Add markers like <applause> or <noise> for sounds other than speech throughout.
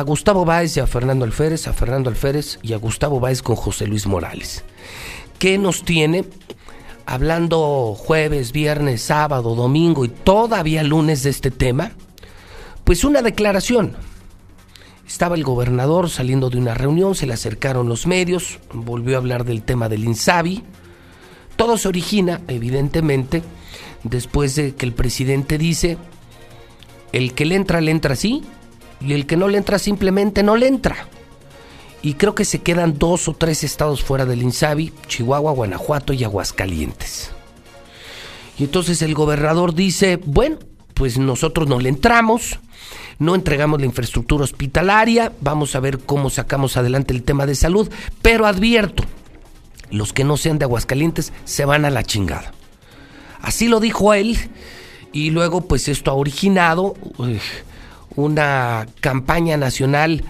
a Gustavo Báez y a Fernando Alférez, a Fernando Alférez y a Gustavo Báez con José Luis Morales. ¿Qué nos tiene? Hablando jueves, viernes, sábado, domingo y todavía lunes de este tema, pues una declaración. Estaba el gobernador saliendo de una reunión, se le acercaron los medios, volvió a hablar del tema del INSABI. Todo se origina, evidentemente, después de que el presidente dice, el que le entra, le entra así, y el que no le entra simplemente no le entra. Y creo que se quedan dos o tres estados fuera del INSABI, Chihuahua, Guanajuato y Aguascalientes. Y entonces el gobernador dice, bueno, pues nosotros no le entramos, no entregamos la infraestructura hospitalaria, vamos a ver cómo sacamos adelante el tema de salud, pero advierto, los que no sean de Aguascalientes se van a la chingada. Así lo dijo él y luego pues esto ha originado una campaña nacional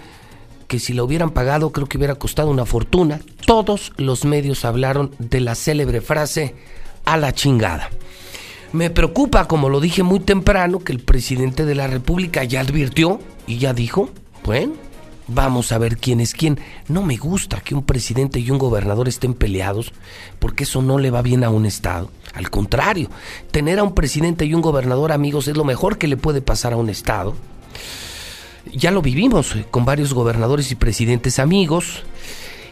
que si la hubieran pagado creo que hubiera costado una fortuna. Todos los medios hablaron de la célebre frase a la chingada. Me preocupa, como lo dije muy temprano, que el presidente de la República ya advirtió y ya dijo, bueno, vamos a ver quién es quién. No me gusta que un presidente y un gobernador estén peleados, porque eso no le va bien a un Estado. Al contrario, tener a un presidente y un gobernador amigos es lo mejor que le puede pasar a un Estado. Ya lo vivimos con varios gobernadores y presidentes amigos.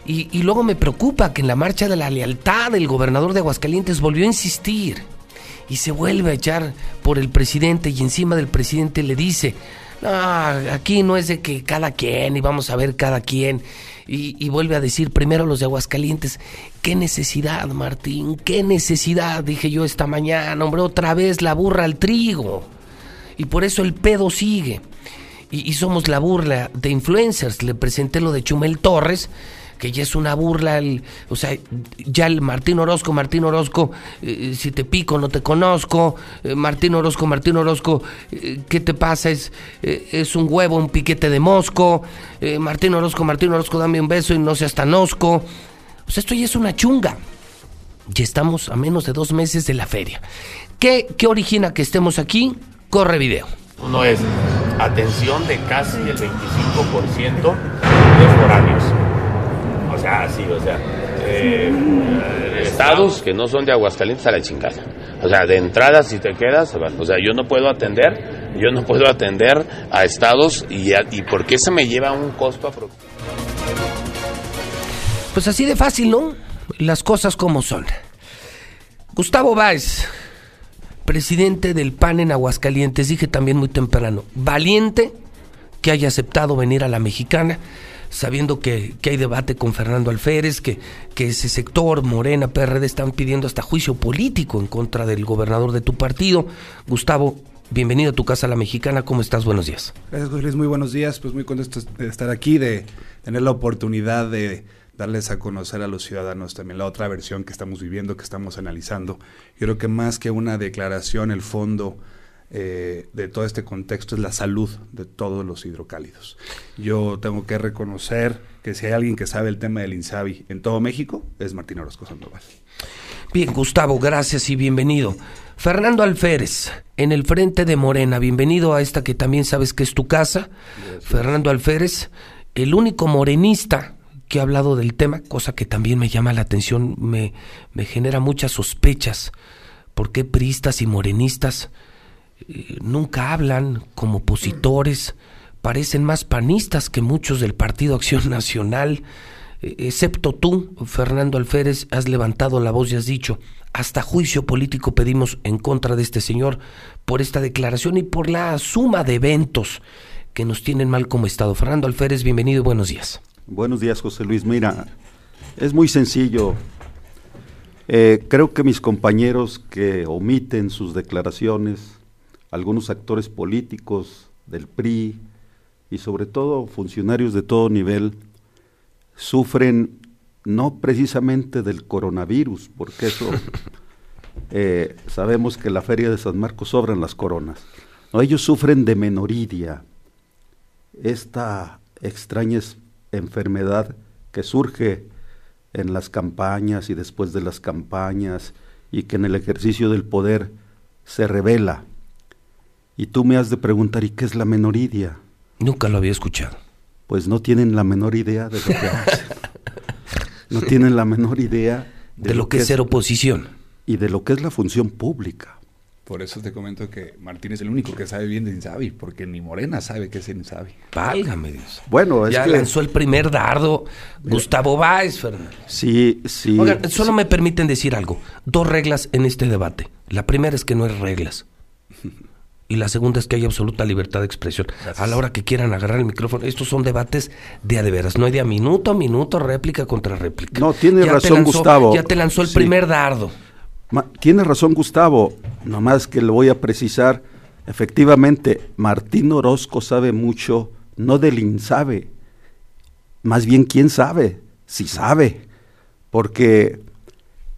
Y, luego me preocupa que en la marcha de la lealtad el gobernador de Aguascalientes volvió a insistir y se vuelve a echar por el presidente y encima del presidente le dice, no, aquí no es de que cada quien y vamos a ver cada quien. Y, y, vuelve a decir primero los de Aguascalientes, qué necesidad Martín, qué necesidad, dije yo esta mañana, hombre, otra vez la burra al trigo. Y por eso el pedo sigue y, somos la burla de influencers. Le presenté lo de Chumel Torres, que ya es una burla, el, o sea, ya el Martín Orozco, Martín Orozco, eh, si te pico no te conozco, eh, Martín Orozco, Martín Orozco, eh, ¿qué te pasa? Es, es un huevo, un piquete de mosco, Martín Orozco, Martín Orozco, dame un beso y no seas tan osco. O sea, esto ya es una chunga. Ya estamos a menos de dos meses de la feria. ¿Qué, qué origina que estemos aquí? Corre video. Uno es atención de casi el 25% de foráneos. O sea, sí, o sea, eh, estados que no son de Aguascalientes a la chingada. O sea, de entrada si te quedas, o sea, yo no puedo atender, yo no puedo atender a estados y, y ¿por qué se me lleva un costo aproximado? Pues así de fácil, ¿no? Las cosas como son. Gustavo Báez presidente del PAN en Aguascalientes, dije también muy temprano, valiente que haya aceptado venir a la mexicana, sabiendo que, hay debate con Fernando Alférez, que, que ese sector, Morena, PRD, están pidiendo hasta juicio político en contra del gobernador de tu partido. Gustavo, bienvenido a tu casa, la mexicana, ¿cómo estás? Buenos días. Gracias, Luis, muy buenos días, pues muy contento de estar aquí, de tener la oportunidad de darles a conocer a los ciudadanos también la otra versión que estamos viviendo, que estamos analizando. Yo creo que más que una declaración, el fondo eh, de todo este contexto es la salud de todos los hidrocálidos. Yo tengo que reconocer que si hay alguien que sabe el tema del INSABI en todo México, es Martín Orozco Sandoval. Bien, Gustavo, gracias y bienvenido. Fernando Alférez, en el frente de Morena, bienvenido a esta que también sabes que es tu casa. Fernando Alférez, el único morenista que ha hablado del tema, cosa que también me llama la atención, me, genera muchas sospechas. ¿Por qué priistas y morenistas eh, nunca hablan como opositores? Parecen más panistas que muchos del Partido Acción Nacional. Eh, excepto tú, Fernando Alférez, has levantado la voz y has dicho, hasta juicio político pedimos en contra de este señor por esta declaración y por la suma de eventos que nos tienen mal como Estado. Fernando Alférez, bienvenido y buenos días. Buenos días, José Luis. Mira, es muy sencillo. Eh, creo que mis compañeros que omiten sus declaraciones, algunos actores políticos del PRI y sobre todo funcionarios de todo nivel, sufren no precisamente del coronavirus, porque eso <laughs> eh, sabemos que en la feria de San Marcos sobran las coronas. No, ellos sufren de menoridia, esta extraña enfermedad que surge en las campañas y después de las campañas y que en el ejercicio del poder se revela. Y tú me has de preguntar, ¿y qué es la menoridia? Nunca lo había escuchado. pues no tienen la menor idea de lo que hacen. <laughs> no tienen la menor idea de, lo, que, es ser oposición. Y de lo que es la función pública. Por eso te comento que Martín es el único que sabe bien de Insabi, porque ni Morena sabe qué es Insabi. Válgame Dios. Bueno, es ya lanzó el primer dardo Gustavo Báez, Fernando. Sí, sí. Oigan, solo me permiten decir algo. Dos reglas en este debate. La primera es que no hay reglas. Y la segunda es que hay absoluta libertad de expresión. A la hora que quieran agarrar el micrófono, estos son debates de a de veras. No hay de a minuto a minuto, réplica contra réplica. No, tiene razón Gustavo. Ya te lanzó el primer dardo. Tiene razón Gustavo. Nomás que le voy a precisar, efectivamente, Martín Orozco sabe mucho, no del INSABE, más bien quién sabe, si sabe, porque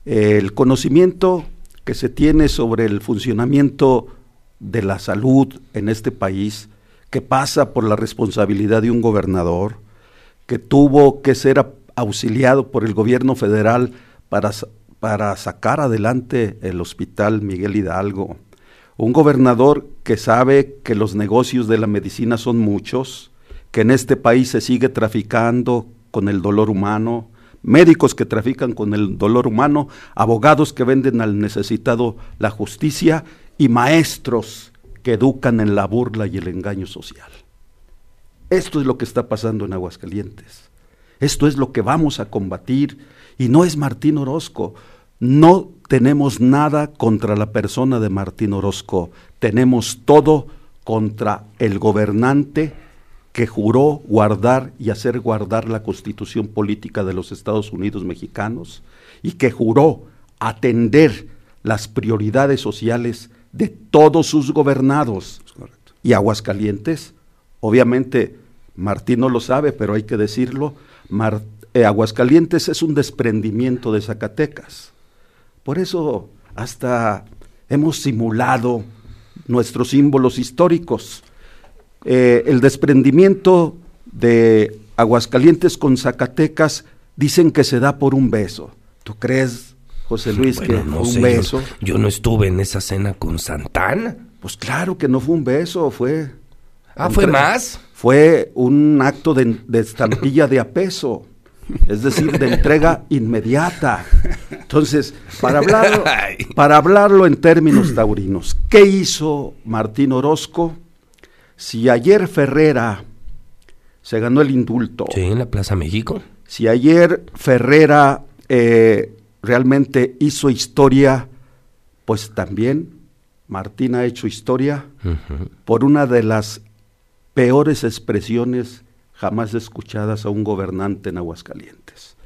el conocimiento que se tiene sobre el funcionamiento de la salud en este país, que pasa por la responsabilidad de un gobernador, que tuvo que ser auxiliado por el gobierno federal para para sacar adelante el hospital Miguel Hidalgo. Un gobernador que sabe que los negocios de la medicina son muchos, que en este país se sigue traficando con el dolor humano, médicos que trafican con el dolor humano, abogados que venden al necesitado la justicia y maestros que educan en la burla y el engaño social. Esto es lo que está pasando en Aguascalientes. Esto es lo que vamos a combatir y no es Martín Orozco. No tenemos nada contra la persona de Martín Orozco, tenemos todo contra el gobernante que juró guardar y hacer guardar la constitución política de los Estados Unidos mexicanos y que juró atender las prioridades sociales de todos sus gobernados. Y Aguascalientes, obviamente Martín no lo sabe, pero hay que decirlo, eh, Aguascalientes es un desprendimiento de Zacatecas. Por eso hasta hemos simulado nuestros símbolos históricos. Eh, el desprendimiento de Aguascalientes con Zacatecas dicen que se da por un beso. ¿Tú crees, José Luis, que no un beso? Yo, no estuve en esa cena con Santana. Pues claro que no fue un beso, fue... Ah, ¿fue más? Fue un acto de, de estampilla de apeso es decir, de entrega inmediata. Entonces, para hablarlo, <laughs> para hablarlo en términos taurinos, ¿qué hizo Martín Orozco? Si ayer Ferrera se ganó el indulto. Sí, en la Plaza México. Si ayer Ferrera eh, realmente hizo historia, pues también Martín ha hecho historia por una de las peores expresiones jamás escuchadas a un gobernante en Aguascalientes.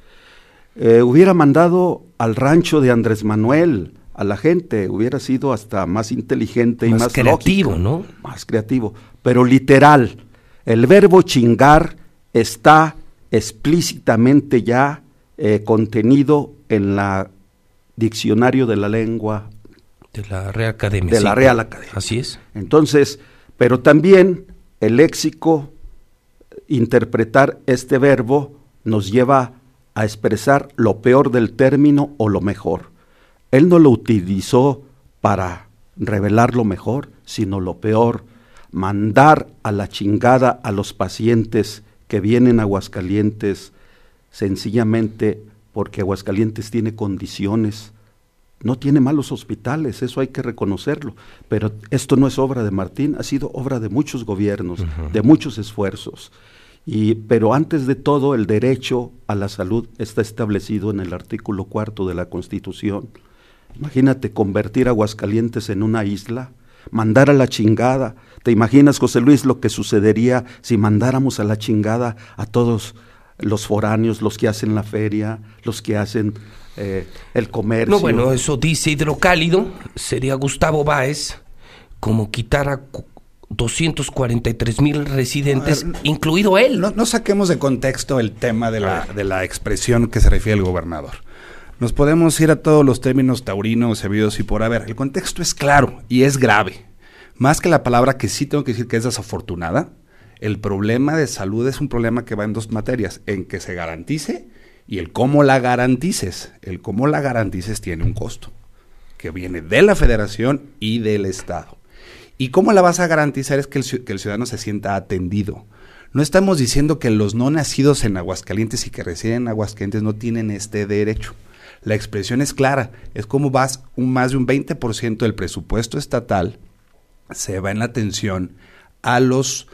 Eh, hubiera mandado al rancho de Andrés Manuel a la gente, hubiera sido hasta más inteligente y más creativo, ¿no? Más creativo, pero literal. El verbo chingar está explícitamente ya eh, contenido en la diccionario de la lengua de la Real Academia. De la Real Academia. Así es. Entonces, pero también el léxico interpretar este verbo nos lleva a expresar lo peor del término o lo mejor. Él no lo utilizó para revelar lo mejor, sino lo peor, mandar a la chingada a los pacientes que vienen a Aguascalientes sencillamente porque Aguascalientes tiene condiciones, no tiene malos hospitales, eso hay que reconocerlo, pero esto no es obra de Martín, ha sido obra de muchos gobiernos, de muchos esfuerzos. Y, pero antes de todo, el derecho a la salud está establecido en el artículo cuarto de la Constitución. Imagínate convertir Aguascalientes en una isla, mandar a la chingada. ¿Te imaginas, José Luis, lo que sucedería si mandáramos a la chingada a todos los foráneos, los que hacen la feria, los que hacen eh, el comercio? No, bueno, eso dice Hidrocálido, sería Gustavo Báez, como quitar a 243 mil residentes, incluido él. No, saquemos de contexto el tema de la, de la expresión que se refiere al gobernador. Nos podemos ir a todos los términos taurinos, sabidos y por haber. El contexto es claro y es grave. Más que la palabra que sí tengo que decir que es desafortunada, el problema de salud es un problema que va en dos materias, en que se garantice y el cómo la garantices. El cómo la garantices tiene un costo, que viene de la federación y del Estado. ¿Y cómo la vas a garantizar? Es que el, ciudadano se sienta atendido. No estamos diciendo que los no nacidos en Aguascalientes y que residen en Aguascalientes no tienen este derecho. La expresión es clara, es como vas un, más de un 20% del presupuesto estatal se va en la atención a las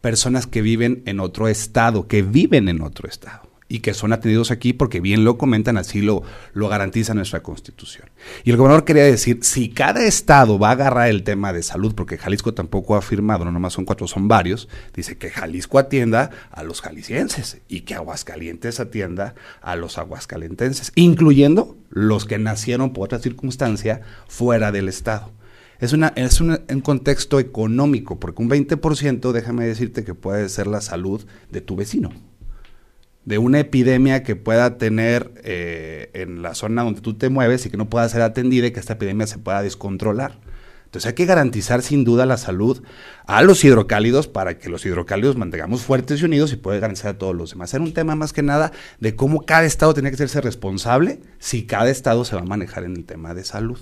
personas que viven en otro estado, que viven en otro estado y que son atendidos aquí porque bien lo comentan, así lo, lo garantiza nuestra constitución. Y el gobernador quería decir, si cada estado va a agarrar el tema de salud, porque Jalisco tampoco ha firmado, no nomás son cuatro, son varios, dice que Jalisco atienda a los jaliscienses y que Aguascalientes atienda a los aguascalentenses, incluyendo los que nacieron por otra circunstancia fuera del estado. Es, una, es un, contexto económico, porque un 20%, déjame decirte que puede ser la salud de tu vecino de una epidemia que pueda tener eh, en la zona donde tú te mueves y que no pueda ser atendida y que esta epidemia se pueda descontrolar. Entonces hay que garantizar sin duda la salud a los hidrocálidos para que los hidrocálidos mantengamos fuertes y unidos y pueda garantizar a todos los demás. Era un tema más que nada de cómo cada estado tiene que serse responsable si cada estado se va a manejar en el tema de salud.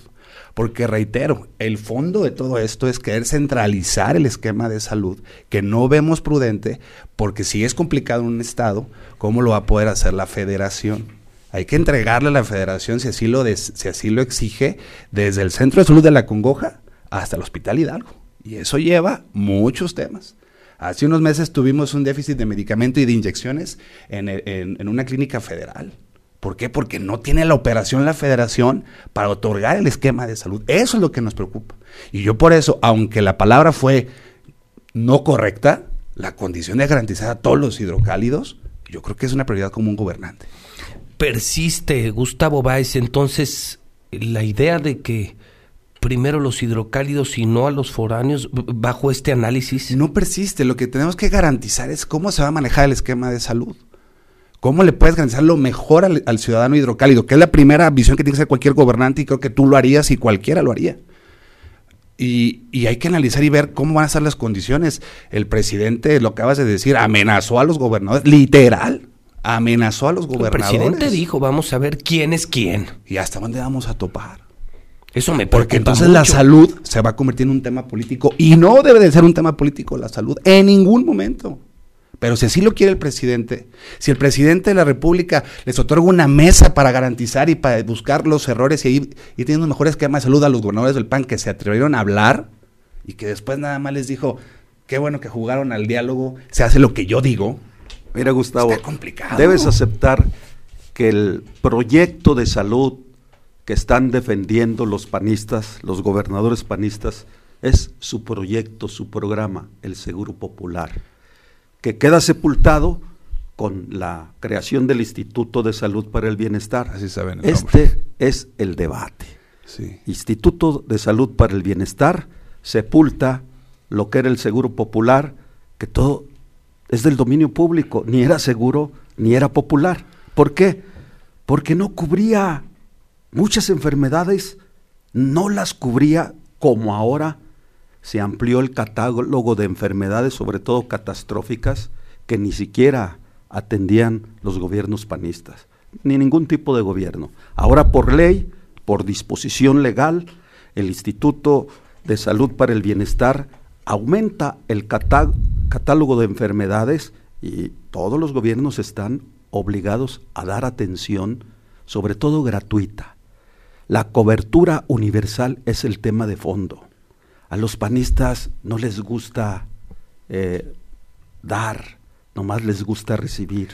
Porque reitero, el fondo de todo esto es querer centralizar el esquema de salud, que no vemos prudente, porque si es complicado un estado, ¿cómo lo va a poder hacer la federación? Hay que entregarle a la federación, si así lo, si así lo exige, desde el centro de salud de la Congoja hasta el Hospital Hidalgo. Y eso lleva muchos temas. Hace unos meses tuvimos un déficit de medicamento y de inyecciones en, en una clínica federal. ¿Por qué? Porque no tiene la operación la federación para otorgar el esquema de salud. Eso es lo que nos preocupa. Y yo por eso, aunque la palabra fue no correcta, la condición de garantizar a todos los hidrocálidos, yo creo que es una prioridad como un gobernante. Persiste, Gustavo Báez, entonces la idea de que primero los hidrocálidos y no a los foráneos bajo este análisis? No persiste, lo que tenemos que garantizar es cómo se va a manejar el esquema de salud. ¿Cómo le puedes garantizar lo mejor al, ciudadano hidrocálido? Que es la primera visión que tiene que hacer cualquier gobernante y creo que tú lo harías y cualquiera lo haría. Y, hay que analizar y ver cómo van a ser las condiciones. El presidente, lo acabas de decir, amenazó a los gobernadores, literal, amenazó a los gobernadores. El presidente dijo, vamos a ver quién es quién. ¿Y hasta dónde vamos a topar? Eso me Porque entonces la salud se va a convertir en un tema político y no debe de ser un tema político la salud en ningún momento. Pero si así lo quiere el presidente, si el presidente de la República les otorga una mesa para garantizar y para buscar los errores y ir, y teniendo un mejor esquema de salud a los gobernadores del PAN que se atrevieron a hablar y que después nada más les dijo, qué bueno que jugaron al diálogo, se hace lo que yo digo. Mira, Gustavo, debes aceptar que el proyecto de salud que están defendiendo los panistas, los gobernadores panistas, es su proyecto, su programa, el Seguro Popular que queda sepultado con la creación del Instituto de Salud para el Bienestar. Así saben. este es el debate. Instituto de Salud para el Bienestar sepulta lo que era el Seguro Popular, que todo es del dominio público, ni era seguro ni era popular. ¿Por qué? Porque no cubría muchas enfermedades, no las cubría como ahora se amplió el catálogo de enfermedades, sobre todo catastróficas, que ni siquiera atendían los gobiernos panistas, ni ningún tipo de gobierno. Ahora por ley, por disposición legal, el Instituto de Salud para el Bienestar aumenta el catálogo de enfermedades y todos los gobiernos están obligados a dar atención, sobre todo gratuita. La cobertura universal es el tema de fondo. A los panistas no les gusta eh, dar, nomás les gusta recibir.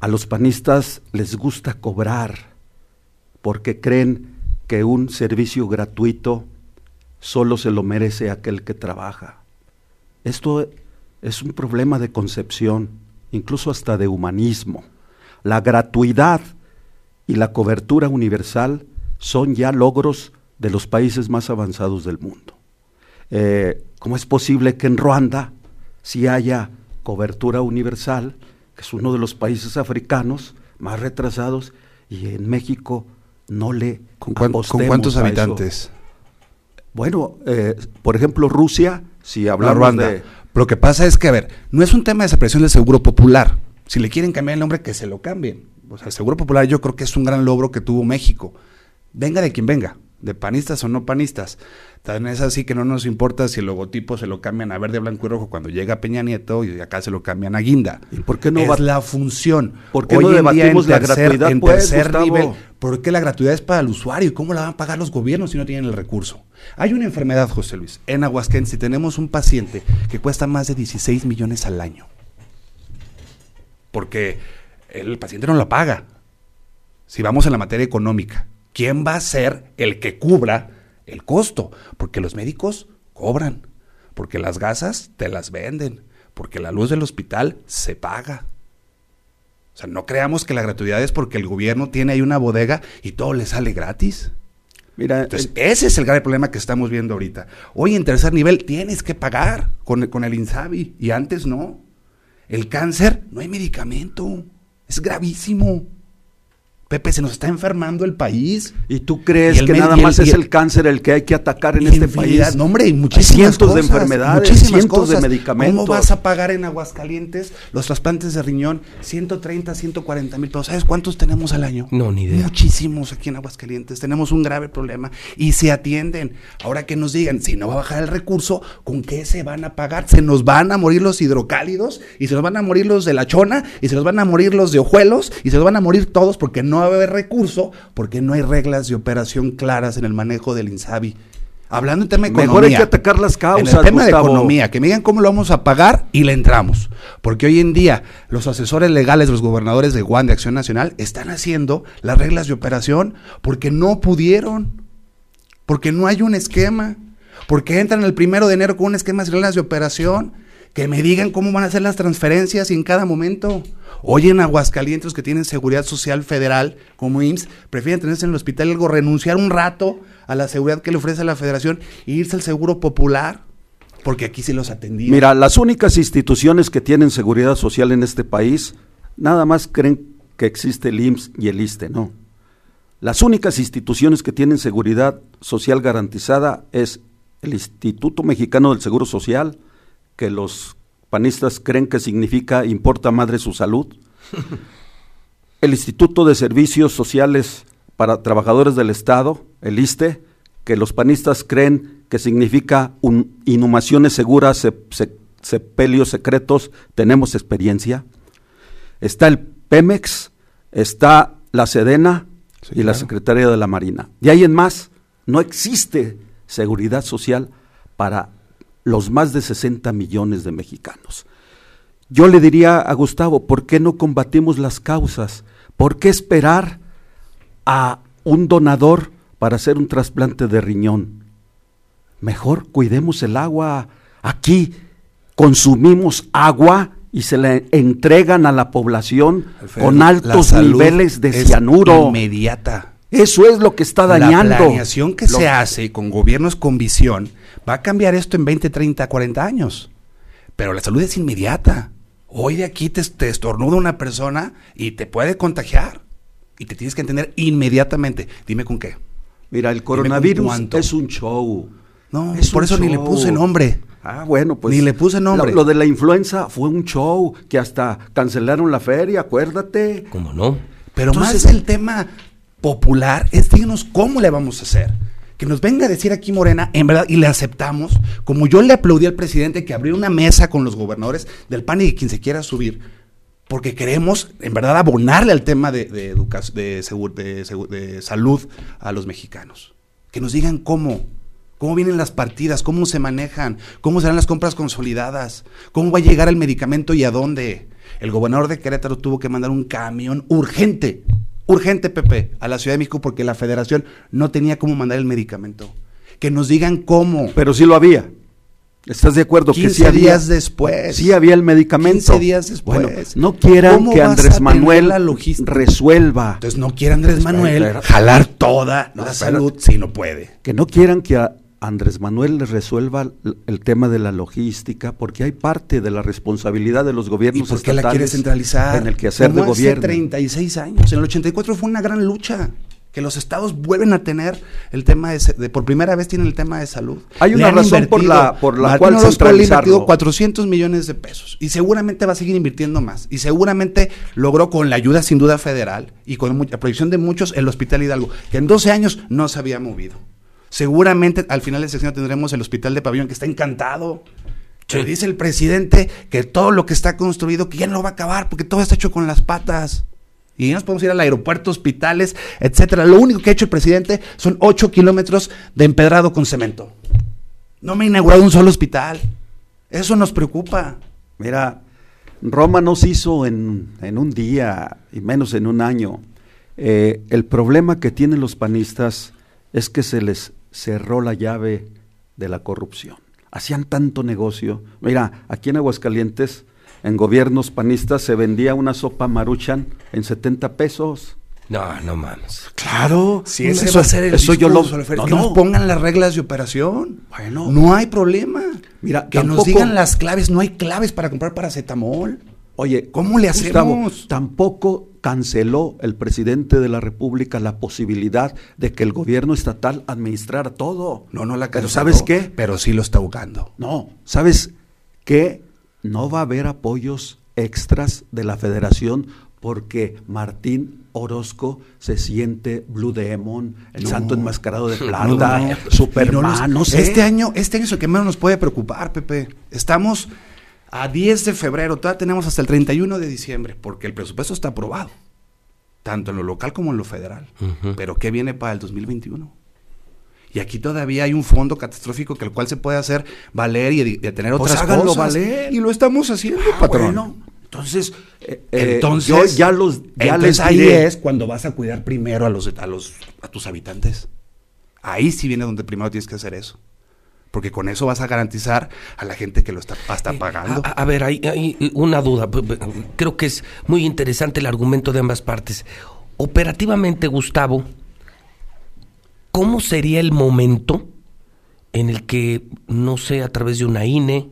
A los panistas les gusta cobrar porque creen que un servicio gratuito solo se lo merece aquel que trabaja. Esto es un problema de concepción, incluso hasta de humanismo. La gratuidad y la cobertura universal son ya logros de los países más avanzados del mundo. Eh, ¿Cómo es posible que en Ruanda si haya cobertura universal, que es uno de los países africanos más retrasados, y en México no le ¿Con, cuántos habitantes? Bueno, eh, por ejemplo, Rusia, si hablamos Ruanda. de... Lo que pasa es que, a ver, no es un tema de desaparición del Seguro Popular. Si le quieren cambiar el nombre, que se lo cambien. O sea, el Seguro Popular yo creo que es un gran logro que tuvo México. Venga de quien venga de panistas o no panistas. Tan es así que no nos importa si el logotipo se lo cambian a verde, blanco y rojo cuando llega Peña Nieto y acá se lo cambian a guinda. ¿Y por qué no es va- la función? ¿Por qué Hoy no debatimos en la gratuidad, en pues, tercer Gustavo? nivel? ¿Por qué la gratuidad es para el usuario? ¿Y cómo la van a pagar los gobiernos si no tienen el recurso? Hay una enfermedad, José Luis, en Aguascalientes tenemos un paciente que cuesta más de 16 millones al año. Porque el paciente no la paga. Si vamos a la materia económica, ¿quién va a ser el que cubra el costo? Porque los médicos cobran, porque las gasas te las venden, porque la luz del hospital se paga. O sea, no creamos que la gratuidad es porque el gobierno tiene ahí una bodega y todo le sale gratis. Mira, Entonces, ese es el grave problema que estamos viendo ahorita. Hoy en tercer nivel tienes que pagar con, con el INSABI y antes no. El cáncer no hay medicamento. Es gravísimo. Pepe, se nos está enfermando el país. ¿Y tú crees Y que nada el- más es el- cáncer el que hay que atacar en este país? No, hombre, Hay muchísimas cientos de enfermedades, muchísimas cientos de medicamentos. ¿Cómo vas a pagar en Aguascalientes los trasplantes de riñón? 130, 140 mil pesos. ¿Sabes cuántos tenemos al año? No, ni idea. Muchísimos aquí en Aguascalientes. Tenemos un grave problema y se atienden. Ahora que nos digan, si no va a bajar el recurso, ¿con qué se van a pagar? Se nos van a morir los hidrocálidos y se nos van a morir los de la chona y se nos van a morir los de ojuelos y se nos van a morir todos porque no va a haber recurso, porque no hay reglas de operación claras en el manejo del INSABI. Hablando en tema de economía. Mejor hay que atacar las causas, En el tema Gustavo. de economía, que me digan cómo lo vamos a pagar y le entramos. Porque hoy en día los asesores legales de los gobernadores de Guan de Acción Nacional están haciendo las reglas de operación porque no pudieron. Porque no hay un esquema. Porque entran el primero de enero con un esquema de reglas de operación. Que me digan cómo van a hacer las transferencias y en cada momento. Hoy en Aguascalientes que tienen seguridad social federal como IMSS, prefieren tenerse en el hospital algo, renunciar un rato a la seguridad que le ofrece la federación e irse al seguro popular, porque aquí sí los atendían. Mira, las únicas instituciones que tienen seguridad social en este país, nada más creen que existe el IMSS y el ISTE, no. Las únicas instituciones que tienen seguridad social garantizada es el Instituto Mexicano del Seguro Social, que los panistas creen que significa importa madre su salud, <laughs> el Instituto de Servicios Sociales para Trabajadores del Estado, el ISTE, que los panistas creen que significa un, inhumaciones seguras, se- se- sepelios secretos, tenemos experiencia. Está el Pemex, está la Sedena Sí, y la. Secretaría de la Marina. De ahí en más, no existe seguridad social para los más de 60 millones de mexicanos. Yo le diría a Gustavo, ¿por qué no combatimos las causas? ¿Por qué esperar a un donador para hacer un trasplante de riñón? Mejor cuidemos el agua. Aquí consumimos agua y se le entregan a la población Alfredo, con la altos niveles de cianuro. Inmediata. Eso es lo que está dañando. La planeación que Lo- se hace con gobiernos con visión va a cambiar esto en 20, 30, 40 años. Pero la salud es inmediata. Hoy de aquí te, te estornuda una persona y te puede contagiar. Y te tienes que entender inmediatamente. Dime con qué. Mira, el coronavirus es un show. No, Es por eso ni le puse nombre. Ah, bueno, pues. Ni le puse nombre. Lo, lo de la influenza fue un show que hasta cancelaron la feria, acuérdate. ¿Cómo no? Pero Entonces- más el tema popular es díganos cómo le vamos a hacer. Que nos venga a decir aquí Morena, en verdad, y le aceptamos, como yo le aplaudí al presidente que abrió una mesa con los gobernadores del PAN y de quien se quiera subir, porque queremos, en verdad, abonarle al tema de, de, salud a los mexicanos. Que nos digan cómo, cómo vienen las partidas, cómo se manejan, cómo serán las compras consolidadas, cómo va a llegar el medicamento y a dónde. El gobernador de Querétaro tuvo que mandar un camión urgente, urgente, Pepe, a la Ciudad de México porque la federación no tenía cómo mandar el medicamento. Que nos digan cómo. Pero sí lo había. ¿Estás de acuerdo que 15 sí había? días después. Sí había el medicamento. 15 días después. Bueno, no quieran ¿Cómo que Andrés Manuel la resuelva. Entonces no quiere Andrés Manuel jalar toda No, la salud si no puede. Que no quieran que a Andrés Manuel resuelva el tema de la logística, porque hay parte de la responsabilidad de los ¿Y gobiernos por qué la quiere estatales centralizar? en el quehacer de Como hace gobierno. 36 años. En el 84 fue una gran lucha. Que los estados vuelven a tener el tema de, por primera vez tienen el tema de salud. Hay una razón por la- por la Martín cual Orozco le centralizarlo. invertido 400 millones de pesos y seguramente va a seguir invirtiendo más. Y seguramente logró con la ayuda sin duda federal y con la proyección de muchos el Hospital Hidalgo, que en 12 años no se había movido. Seguramente al final de sección tendremos el hospital de pabellón que está encantado. dice el presidente que todo lo que está construido, que ya no lo va a acabar, porque todo está hecho con las patas. Y nos podemos ir al aeropuerto, hospitales, etcétera. Lo único que ha hecho el presidente son 8 kilómetros de empedrado con cemento. No me ha inaugurado un solo hospital. Eso nos preocupa. Mira, Roma no se hizo en, un día y menos en un año. Eh, el problema que tienen los panistas es que se les cerró la llave de la corrupción. Hacían tanto negocio. Mira, aquí en Aguascalientes, en gobiernos panistas, se vendía una sopa maruchan en 70 pesos. No, no mames. Claro, si ese va a ser el eso yo lo no, que nos pongan las reglas de operación. Bueno, no hay problema. Mira, que nos digan las claves, no hay claves para comprar paracetamol. Oye, ¿cómo le hacemos? tampoco canceló el presidente de la República la posibilidad de que el gobierno estatal administrara todo. No, no la canceló. Pero ¿sabes qué? Pero sí lo está buscando. No, ¿sabes qué? No va a haber apoyos extras de la federación porque Martín Orozco se siente Blue Demon, el santo enmascarado de <laughs> plata, Superman, no, sé. Este año, este año es lo que menos nos puede preocupar, Pepe. Estamos a 10 de febrero, todavía tenemos hasta el 31 de diciembre, porque el presupuesto está aprobado, tanto en lo local como en lo federal. Pero ¿qué viene para el 2021? Y aquí todavía hay un fondo catastrófico que el cual se puede hacer valer y de, tener pues otras cosas. Valer. Y lo estamos haciendo, ah, patrón. Entonces, eh, eh, entonces ya los ya les ahí es cuando vas a cuidar primero a los a los a tus habitantes. Ahí sí viene donde primero tienes que hacer eso. Porque con eso vas a garantizar a la gente que lo está, está eh, pagando. a, ver, hay, hay, una duda. Creo que es muy interesante el argumento de ambas partes. Operativamente, Gustavo, ¿cómo sería el momento en el que, no sé, a través de una INE,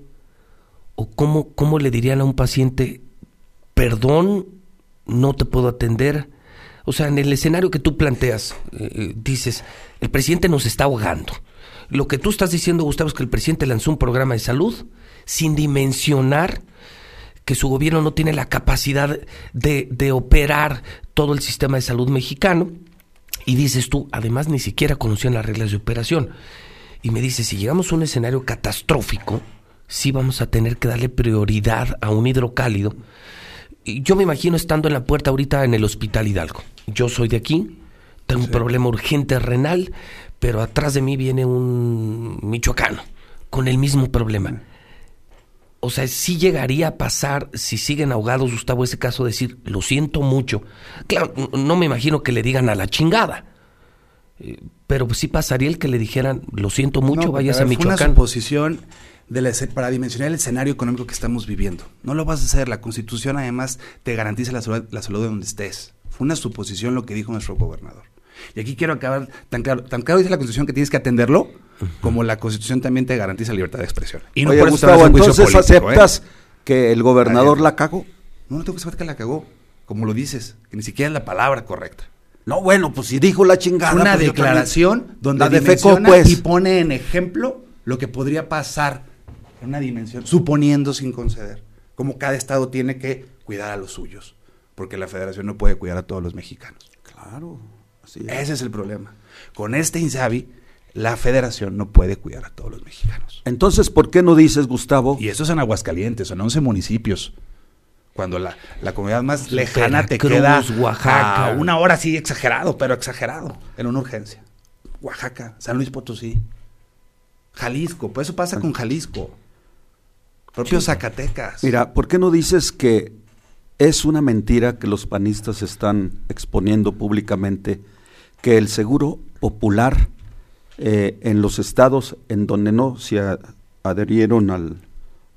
o cómo, cómo le dirían a un paciente, perdón, no te puedo atender. O sea, en el escenario que tú planteas, eh, eh, dices, el presidente nos está ahogando. Lo que tú estás diciendo, Gustavo, es que el presidente lanzó un programa de salud sin dimensionar que su gobierno no tiene la capacidad de, de operar todo el sistema de salud mexicano. Y dices tú, además ni siquiera conocían las reglas de operación. Y me dices, si llegamos a un escenario catastrófico, sí vamos a tener que darle prioridad a un hidrocálido yo me imagino estando en la puerta ahorita en el Hospital Hidalgo. Yo soy de aquí, tengo un problema urgente renal, pero atrás de mí viene un michoacano con el mismo problema. O sea, sí llegaría a pasar, si siguen ahogados, Gustavo, ese caso, decir, lo siento mucho. Claro, no me imagino que le digan a la chingada. Eh, pero sí pasaría el que le dijeran, lo siento mucho, vayas a, Michoacán. Fue una suposición para dimensionar el escenario económico que estamos viviendo. No lo vas a hacer. La Constitución además te garantiza la salud, la salud de donde estés. Fue una suposición lo que dijo nuestro gobernador. Y aquí quiero acabar tan claro, tan claro dice la Constitución que tienes que atenderlo, como la Constitución también te garantiza libertad de expresión. Y no por Gustavo, entonces ¿eh? aceptas que el gobernador la cagó. No, no tengo que saber que la cagó, como lo dices, que ni siquiera es la palabra correcta. No, bueno, pues si dijo la chingada. Una pues declaración donde la dimensiona pues. y pone en ejemplo lo que podría pasar una dimensión, suponiendo sin conceder, como cada estado tiene que cuidar a los suyos, porque la federación no puede cuidar a todos los mexicanos. Claro, así Ese es el problema. Con este INSABI, la federación no puede cuidar a todos los mexicanos. Entonces, ¿por qué no dices, Gustavo? Y eso es en Aguascalientes, son 11 municipios. Cuando la, la comunidad más lejana te queda Oaxaca. a una hora, sí, exagerado, pero exagerado, en una urgencia. Oaxaca, San Luis Potosí, Jalisco, pues eso pasa con Jalisco propio Zacatecas. Mira, ¿por qué no dices que es una mentira que los panistas están exponiendo públicamente que el seguro popular eh, en los estados en donde no se adherieron al,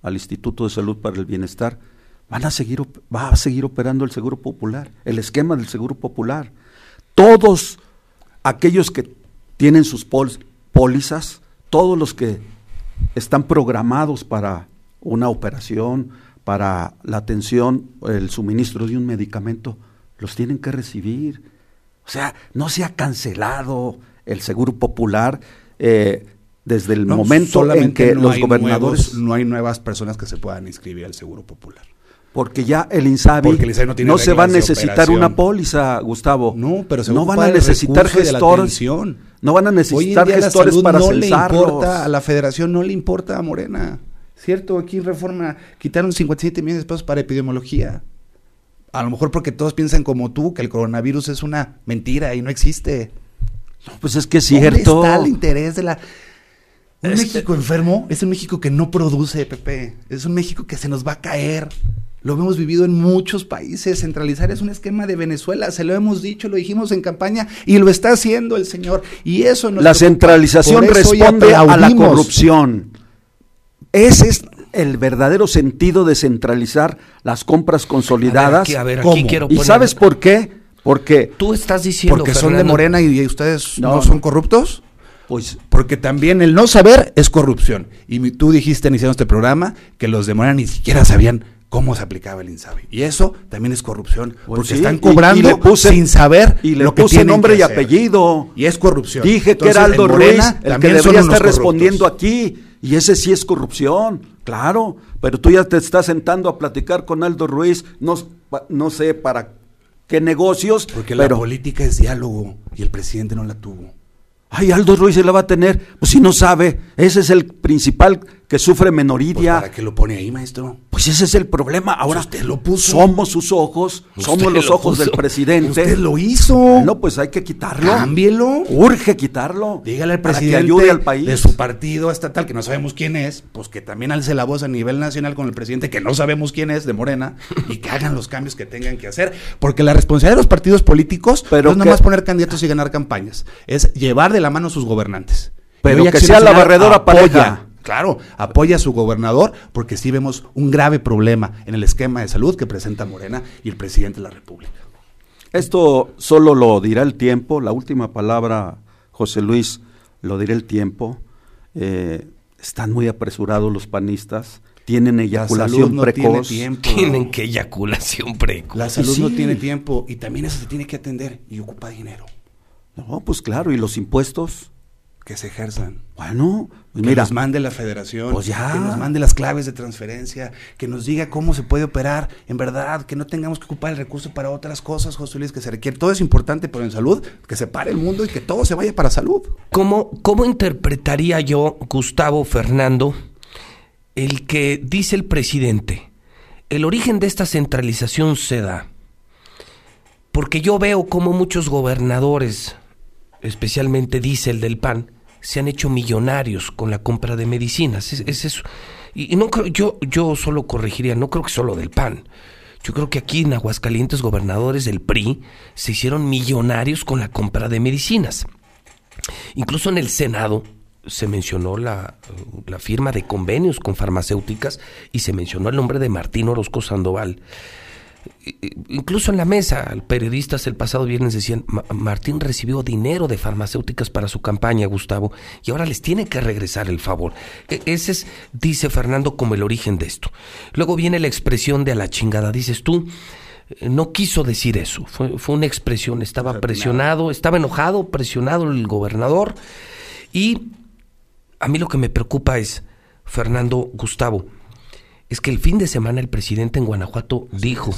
al, Instituto de Salud para el Bienestar, van a seguir, va a seguir operando el seguro popular, el esquema del seguro popular. Todos aquellos que tienen sus pólizas, todos los que están programados para una operación, para la atención, el suministro de un medicamento, los tienen que recibir. O sea, no se ha cancelado el seguro popular eh, desde el momento en que los gobernadores... no hay nuevas personas que se puedan inscribir al seguro popular. Porque ya el INSABI, el INSABI no tiene se va a necesitar una póliza, Gustavo. No, pero se no van a necesitar gestores. No van a necesitar gestores para no le importa a la federación, no le importa a Morena. ¿Cierto? Aquí en Reforma quitaron 57 millones de pesos para epidemiología. A lo mejor porque todos piensan como tú, que el coronavirus es una mentira y no existe. Pues es que es ¿Dónde cierto. está el interés de la... Un Este- México enfermo es un México que no produce, Pepe. Es un México que se nos va a caer. Lo hemos vivido en muchos países. Centralizar es un esquema de Venezuela. Se lo hemos dicho, lo dijimos en campaña y lo está haciendo el señor. Y eso nos La preocupa. centralización responde a la corrupción. Ese es el verdadero sentido de centralizar las compras consolidadas. aquí, a ver, aquí ¿Cómo? quiero ¿Y sabes por qué? Porque, Tú estás diciendo, Porque son de Morena y ustedes no, No, son corruptos. pues, Porque también el no saber es corrupción. Y tú dijiste iniciando este programa que los de Morena ni siquiera sabían cómo se aplicaba el INSABI. Y eso también es corrupción. Pues porque sí, están cobrando y le puse- sin saber y le lo que puse tienen nombre que y hacer. apellido. Y es corrupción. Dije que era Aldo Ruiz el que debería estar respondiendo aquí. Y ese sí es corrupción, claro. Pero tú ya te estás sentando a platicar con Aldo Ruiz, no, no sé para qué negocios. Porque pero, la política es diálogo y el presidente no la tuvo. Ay, Aldo Ruiz se la va a tener. Pues si no sabe, ese es el principal que sufre Pues, menoridia. ¿Para qué lo pone ahí, maestro? Pues ese es el problema. Ahora usted lo puso. somos sus ojos, Usted somos los lo ojos puso. del presidente. Usted lo hizo. Bueno, pues hay que quitarlo. Cámbielo. Urge quitarlo. Dígale al para presidente que ayude al país. de su partido estatal, que no sabemos quién es, pues que también alce la voz a nivel nacional con el presidente, que no sabemos quién es, de Morena, y que hagan los cambios que tengan que hacer. Porque la responsabilidad de los partidos políticos Pero no es que- nada más poner candidatos y ganar campañas, es llevar de la mano a sus gobernantes. Pero que sea la barredora apoya, pareja. Claro, apoya a su gobernador, porque sí vemos un grave problema en el esquema de salud que presenta Morena y el presidente de la República. Esto solo lo dirá el tiempo, la última palabra, José Luis, lo dirá el tiempo. Eh, están muy apresurados los panistas, tienen La eyaculación salud no tiene precoz. tiempo. Tienen que eyaculación precoz. La salud no tiene tiempo y también eso se tiene que atender y ocupa dinero No, pues claro, y los impuestos. Que se ejerzan. Bueno, pues Que mira, nos mande la federación, Pues ya. que nos mande las claves de transferencia, que nos diga cómo se puede operar, en verdad, que no tengamos que ocupar el recurso para otras cosas, José Luis, que se requiere. Todo es importante, pero en salud, que se pare el mundo y que todo se vaya para salud. ¿Cómo, ¿Cómo interpretaría yo, Gustavo Fernando, el que dice el presidente? El origen de esta centralización se da porque yo veo como muchos gobernadores, especialmente dice el del PAN, se han hecho millonarios con la compra de medicinas. Es, es eso. Y, no creo, yo, yo solo corregiría, no creo que solo del PAN. Yo creo que aquí en Aguascalientes, gobernadores del PRI se hicieron millonarios con la compra de medicinas. Incluso en el Senado se mencionó la, la, firma de convenios con farmacéuticas y se mencionó el nombre de Martín Orozco Sandoval. Incluso en la mesa, periodistas el pasado viernes decían, Martín recibió dinero de farmacéuticas para su campaña, Gustavo, y ahora les tiene que regresar el favor. E ese es, dice Fernando, como el origen de esto. Luego viene la expresión de a la chingada, dices tú, no quiso decir eso, fue, fue una expresión, estaba presionado, estaba enojado, presionado el gobernador, y a mí lo que me preocupa es, Fernando, Gustavo, es que el fin de semana el presidente en Guanajuato dijo,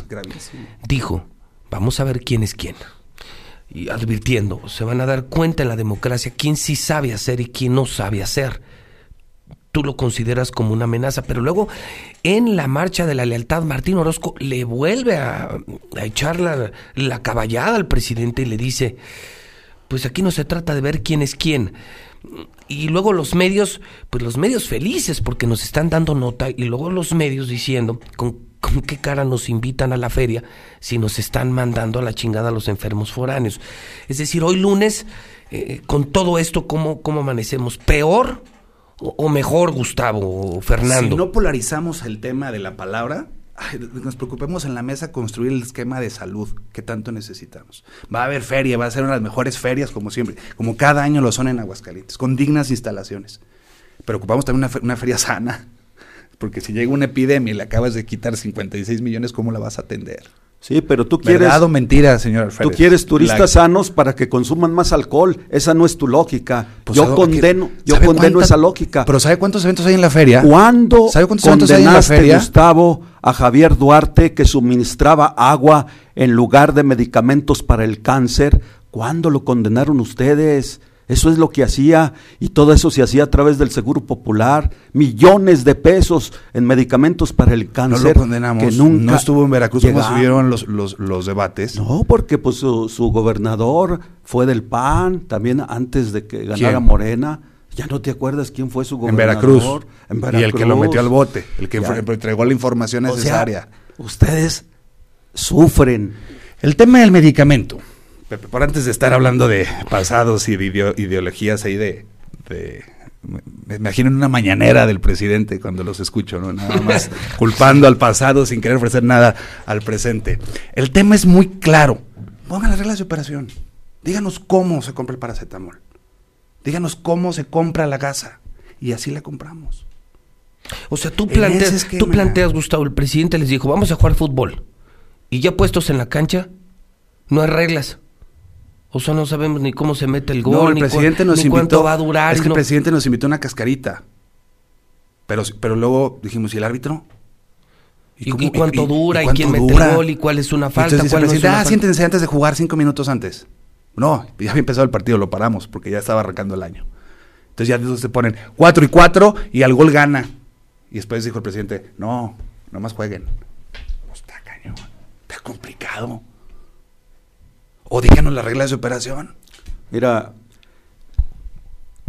dijo, vamos a ver quién es quién. Y advirtiendo, se van a dar cuenta en la democracia quién sí sabe hacer y quién no sabe hacer. Tú lo consideras como una amenaza, pero luego en la marcha de la lealtad, Martín Orozco le vuelve a, a echar la, la caballada al presidente y le dice, pues aquí no se trata de ver quién es quién y luego los medios, pues los medios felices porque nos están dando nota y luego los medios diciendo con, qué cara nos invitan a la feria si nos están mandando a la chingada a los enfermos foráneos. Es decir, hoy lunes, eh, con todo esto, ¿cómo, cómo amanecemos? ¿Peor o, o, mejor, Gustavo o Fernando? Si no polarizamos el tema de la palabra, Nos preocupemos en la mesa construir el esquema de salud que tanto necesitamos. Va a haber feria, va a ser una de las mejores ferias como siempre, como cada año lo son en Aguascalientes, con dignas instalaciones. Pero ocupamos también una, una feria sana, porque si llega una epidemia y le acabas de quitar 56 millones, ¿cómo la vas a atender? Sí, pero tú quieres. ¿Verdad o mentira, señor Tú quieres turistas sanos para que consuman más alcohol. Esa no es tu lógica. Pues, yo ¿sabe condeno, yo ¿Sabe condeno cuánta- esa lógica. Pero ¿sabe cuántos eventos hay en la feria? ¿Cuándo ¿Sabe cuántos eventos hay en la condenaste, feria? Gustavo, a Javier Duarte que suministraba agua en lugar de medicamentos para el cáncer? ¿Cuándo lo condenaron ustedes? Eso es lo que hacía y todo eso se hacía a través del Seguro Popular, millones de pesos en medicamentos para el No cáncer lo condenamos. que nunca no estuvo en Veracruz como estuvieron los, los, los debates. No, porque pues su, su gobernador fue del PAN, también antes de que ganara ¿Quién? Morena. Ya no te acuerdas quién fue su En gobernador. Veracruz. En Y el que lo metió al bote. El que Ya. entregó la información O sea, necesaria. ustedes sufren. El tema del medicamento. Pepe, por antes de estar hablando de pasados y de ideo- ideologías ahí de, de- me- imagino en una mañanera del presidente cuando los escucho, ¿no? Nada más <laughs> culpando al pasado sin querer ofrecer nada al presente. El tema es muy claro. Pongan las reglas de operación. Díganos cómo se compra el paracetamol. Díganos cómo se compra la gasa. Y así la compramos. O sea, tú planteas, tú planteas, Gustavo, el presidente les dijo, vamos a jugar fútbol. Y ya puestos en la cancha, no hay reglas. O sea, no sabemos ni cómo se mete el gol, No, el ni, presidente nos ni invitó. cuánto va a durar. Es que no- el presidente nos invitó una cascarita. Pero, pero luego dijimos, ¿y el árbitro? ¿Y, cómo- y cuánto dura? ¿Y, cuánto quién mete el gol? ¿Y cuál es una falta? entonces dice ¿Cuál no es presidente, una ah, falta? siéntense antes de jugar cinco minutos antes. No, ya había empezado el partido, lo paramos porque ya estaba arrancando el año. Entonces ya entonces se ponen cuatro y cuatro y al gol gana. Y después dijo el presidente, no, nomás jueguen. No está cañón, está complicado. O díganos las reglas de operación. Mira,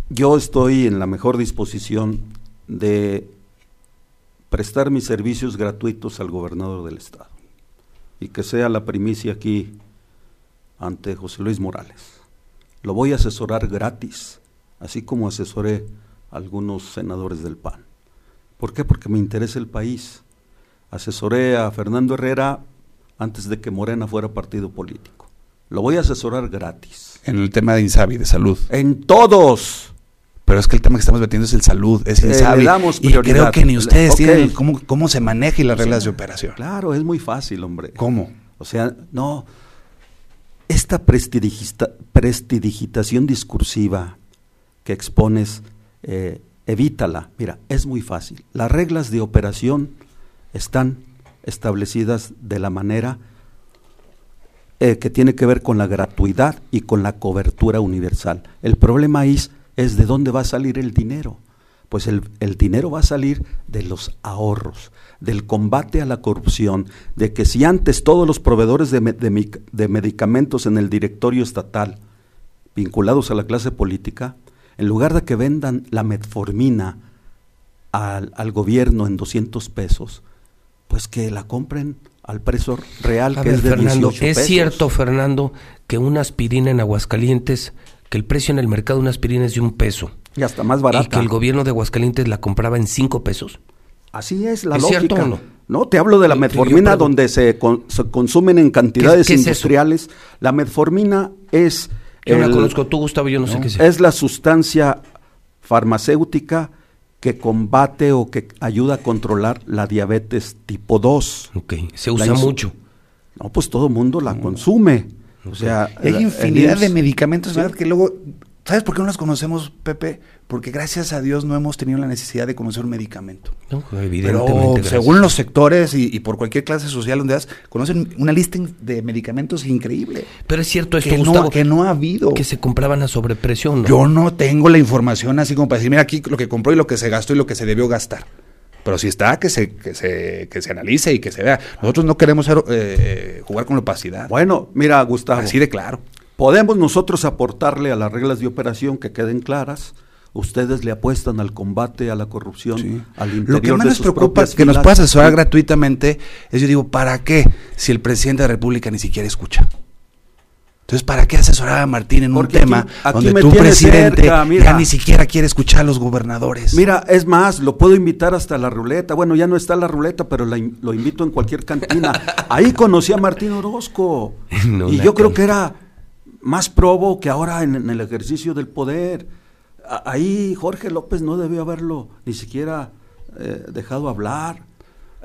yo estoy en la mejor disposición de prestar mis servicios gratuitos al gobernador del estado y que sea la primicia aquí ante José Luis Morales. Lo voy a asesorar gratis, así como asesoré a algunos senadores del PAN. ¿Por qué? Porque me interesa el país. Asesoré a Fernando Herrera antes de que Morena fuera partido político. Lo voy a asesorar gratis. En el tema de Insabi, de salud. En todos. Pero es que el tema que estamos metiendo es el salud, es Eh, Insabi. le damos y creo que ni ustedes tienen cómo, cómo se maneja y las reglas de operación. Claro, es muy fácil, hombre. ¿Cómo? O sea, no. Esta prestidigitación discursiva que expones, eh, evítala. Mira, es muy fácil. Las reglas de operación están establecidas de la manera eh, que tiene que ver con la gratuidad y con la cobertura universal. El problema es, es de dónde va a salir el dinero. Pues el, el dinero va a salir de los ahorros, del combate a la corrupción, de que si antes todos los proveedores de, de de medicamentos en el directorio estatal vinculados a la clase política, en lugar de que vendan la metformina al, al gobierno en 200 pesos, pues que la compren al precio real A que ver, es de Fernando, 18 ¿es pesos. cierto, Fernando, que una aspirina en Aguascalientes, que el precio en el mercado de una aspirina es de un peso? Y hasta más Y barata. que el gobierno de Aguascalientes la compraba en cinco pesos. Así es la ¿Es lógica. cierto o no? No, te hablo de la Yo- yo metformina donde se, con- se consumen en cantidades qué es industriales. La metformina es, Yo no el- la conozco tú, Gustavo, yo no, sé qué es. es la sustancia farmacéutica que combate o que ayuda a controlar la diabetes tipo 2. Ok, se usa mucho. No, pues todo mundo la consume. O sea, Hay el- el infinidad de medicamentos Sí. ¿verdad? que luego, ¿sabes por qué no los conocemos, Pepe? Porque gracias a Dios no hemos tenido la necesidad de conocer un medicamento. No, Pero evidentemente. gracias. según los sectores y, y por cualquier clase social donde vas, conocen una lista de medicamentos increíble. Pero es cierto esto, que, no, Gustavo, que no ha habido. que se compraban a sobreprecio, ¿no? Yo no tengo la información así como para decir, mira aquí lo que compró y lo que se gastó y lo que se debió gastar. Pero si está, que se, que se, que se analice y que se vea. Nosotros no queremos ser, eh, jugar con la opacidad. Bueno, mira, Gustavo. así de claro. Podemos nosotros aportarle a las reglas de operación que queden claras. Ustedes le apuestan al combate a la corrupción Sí. al interior Lo que más de nos preocupa propias que nos pueda asesorar Sí. gratuitamente es, yo digo, ¿para qué? Si el presidente de la República ni siquiera escucha. Entonces, ¿para qué asesorar a Martín en Porque un tema aquí- aquí donde tu presidente cerca, mira. ya ni siquiera quiere escuchar a los gobernadores? Mira, es más, lo puedo invitar hasta la ruleta. Bueno, ya no está la ruleta, pero la lo invito en cualquier cantina. <laughs> Ahí conocí a Martín Orozco. No, y yo creo que era más probo que ahora en, en el ejercicio del poder. A- Ahí Jorge López no debió haberlo ni siquiera eh, dejado hablar.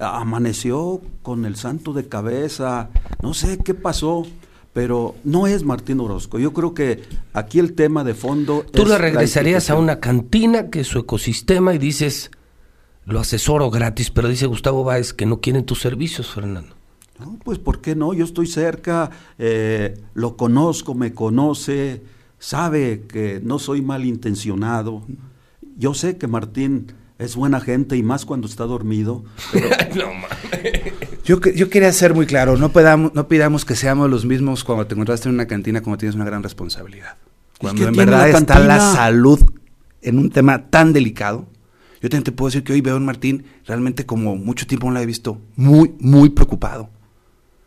amaneció con el santo de cabeza, no sé qué pasó, pero no es Martín Orozco. Yo creo que aquí el tema de fondo... Tú es le regresarías a una cantina que es su ecosistema y dices, lo asesoro gratis, pero dice Gustavo Báez que no quieren tus servicios, Fernando. No, pues ¿por qué no? Yo estoy cerca, eh, lo conozco, me conoce, sabe que no soy malintencionado. Yo sé que Martín es buena gente y más cuando está dormido. <laughs> no, mames. Yo, que- yo quería ser muy claro, no, pedamos, no pidamos que seamos los mismos cuando te encontraste en una cantina como tienes una gran responsabilidad. Cuando en verdad la está la salud en un tema tan delicado. Yo también te puedo decir que hoy veo a un Martín realmente como mucho tiempo no lo he visto, muy, muy preocupado.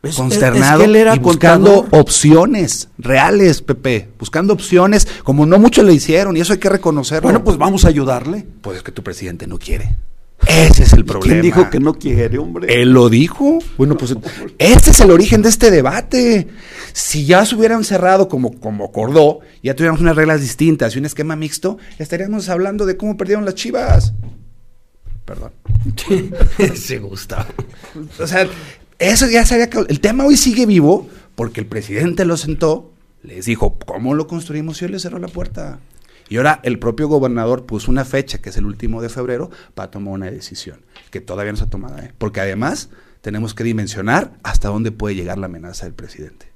Es- consternado es que él era y buscando contador. opciones reales, Pepe, buscando opciones como no muchos le hicieron y eso hay que reconocerlo. Bueno, pues vamos a ayudarle. pues es que tu presidente no quiere. Ese es el problema. ¿Quién dijo que no quiere, hombre? Él lo dijo. Bueno, pues este es el origen de este debate. Si ya se hubieran cerrado como, como acordó, ya tuviéramos unas reglas distintas y un esquema mixto, estaríamos hablando de cómo perdieron las chivas. Perdón. <laughs> Se Gustavo. O sea, eso ya sería que el tema hoy sigue vivo porque el presidente lo sentó, les dijo, ¿cómo lo construimos? Y él le cerró la puerta. Y ahora el propio gobernador puso una fecha, que es el último de febrero, para tomar una decisión, que todavía no se ha tomado. ¿eh? Porque además tenemos que dimensionar hasta dónde puede llegar la amenaza del presidente.